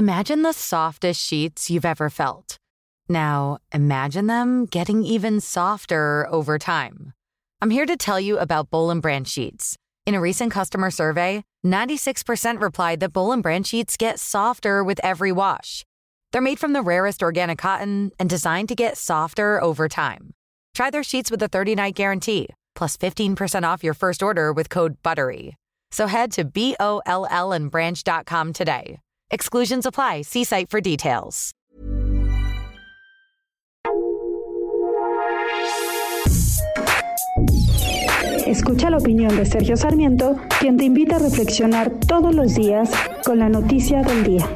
Imagine the softest sheets you've ever felt. Now, imagine them getting even softer over time. I'm here to tell you about Bowl and Branch sheets. In a recent customer survey, 96% replied that Bowl and Branch sheets get softer with every wash. They're made from the rarest organic cotton and designed to get softer over time. Try their sheets with a 30-night guarantee, plus 15% off your first order with code BUTTERY. So head to B-O-L-L and branch.com today. Exclusions apply. See site for details. Escucha la opinión de Sergio Sarmiento, quien te invita a reflexionar todos los días con la noticia del día.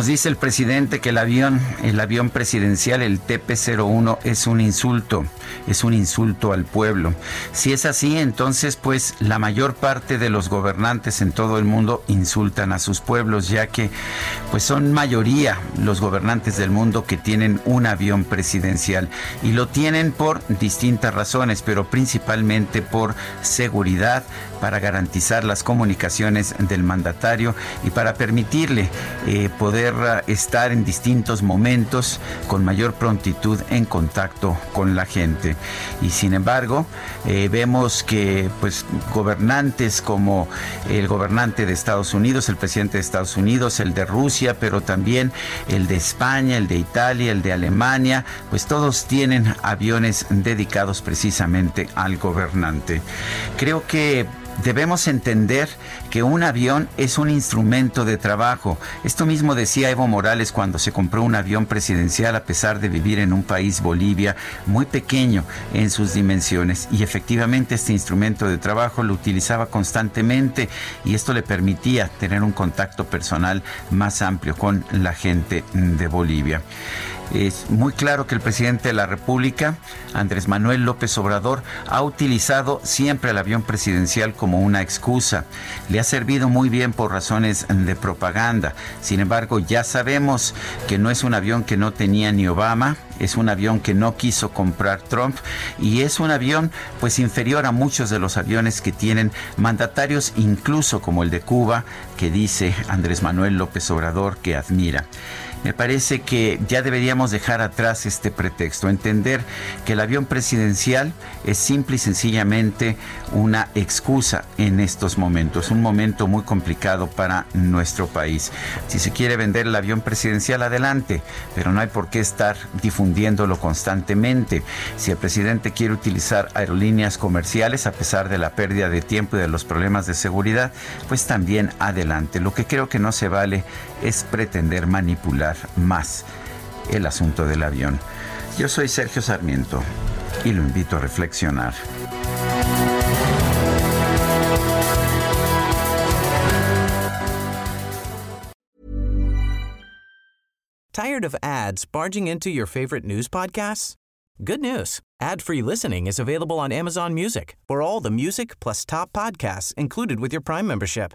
Nos dice el presidente que el avión, el avión presidencial, el TP-01, es un insulto, es un insulto al pueblo. Si es así, entonces pues la mayor parte de los gobernantes en todo el mundo insultan a sus pueblos, ya que pues son mayoría los gobernantes del mundo que tienen un avión presidencial y lo tienen por distintas razones, pero principalmente por seguridad, para garantizar las comunicaciones del mandatario y para permitirle eh, poder estar en distintos momentos con mayor prontitud en contacto con la gente. Y sin embargo, eh, vemos que pues gobernantes como el gobernante de Estados Unidos, el presidente de Estados Unidos, el de Rusia, pero también el de España, el de Italia, el de Alemania, pues todos tienen aviones dedicados precisamente al gobernante. Creo que debemos entender que un avión es un instrumento de trabajo. Esto mismo decía Evo Morales cuando se compró un avión presidencial a pesar de vivir en un país, Bolivia, muy pequeño en sus dimensiones. Y efectivamente este instrumento de trabajo lo utilizaba constantemente y esto le permitía tener un contacto personal más amplio con la gente de Bolivia. Es muy claro que el presidente de la República, Andrés Manuel López Obrador, ha utilizado siempre el avión presidencial como una excusa. Le ha servido muy bien por razones de propaganda. Sin embargo, ya sabemos que no es un avión que no tenía ni Obama, es un avión que no quiso comprar Trump y es un avión pues inferior a muchos de los aviones que tienen mandatarios incluso como el de Cuba que dice Andrés Manuel López Obrador que admira. Me parece que ya deberíamos dejar atrás este pretexto, entender que el avión presidencial es simple y sencillamente una excusa en estos momentos, un momento muy complicado para nuestro país. Si se quiere vender el avión presidencial, adelante, pero no hay por qué estar difundiéndolo constantemente. Si el presidente quiere utilizar aerolíneas comerciales, a pesar de la pérdida de tiempo y de los problemas de seguridad, pues también adelante. Lo que creo que no se vale es pretender manipular más el asunto del avión. Yo soy Sergio Sarmiento y lo invito a reflexionar. Tired of ads barging into your favorite news podcasts? Good news. Ad-free listening is available on Amazon Music. For all the music plus top podcasts included with your Prime membership.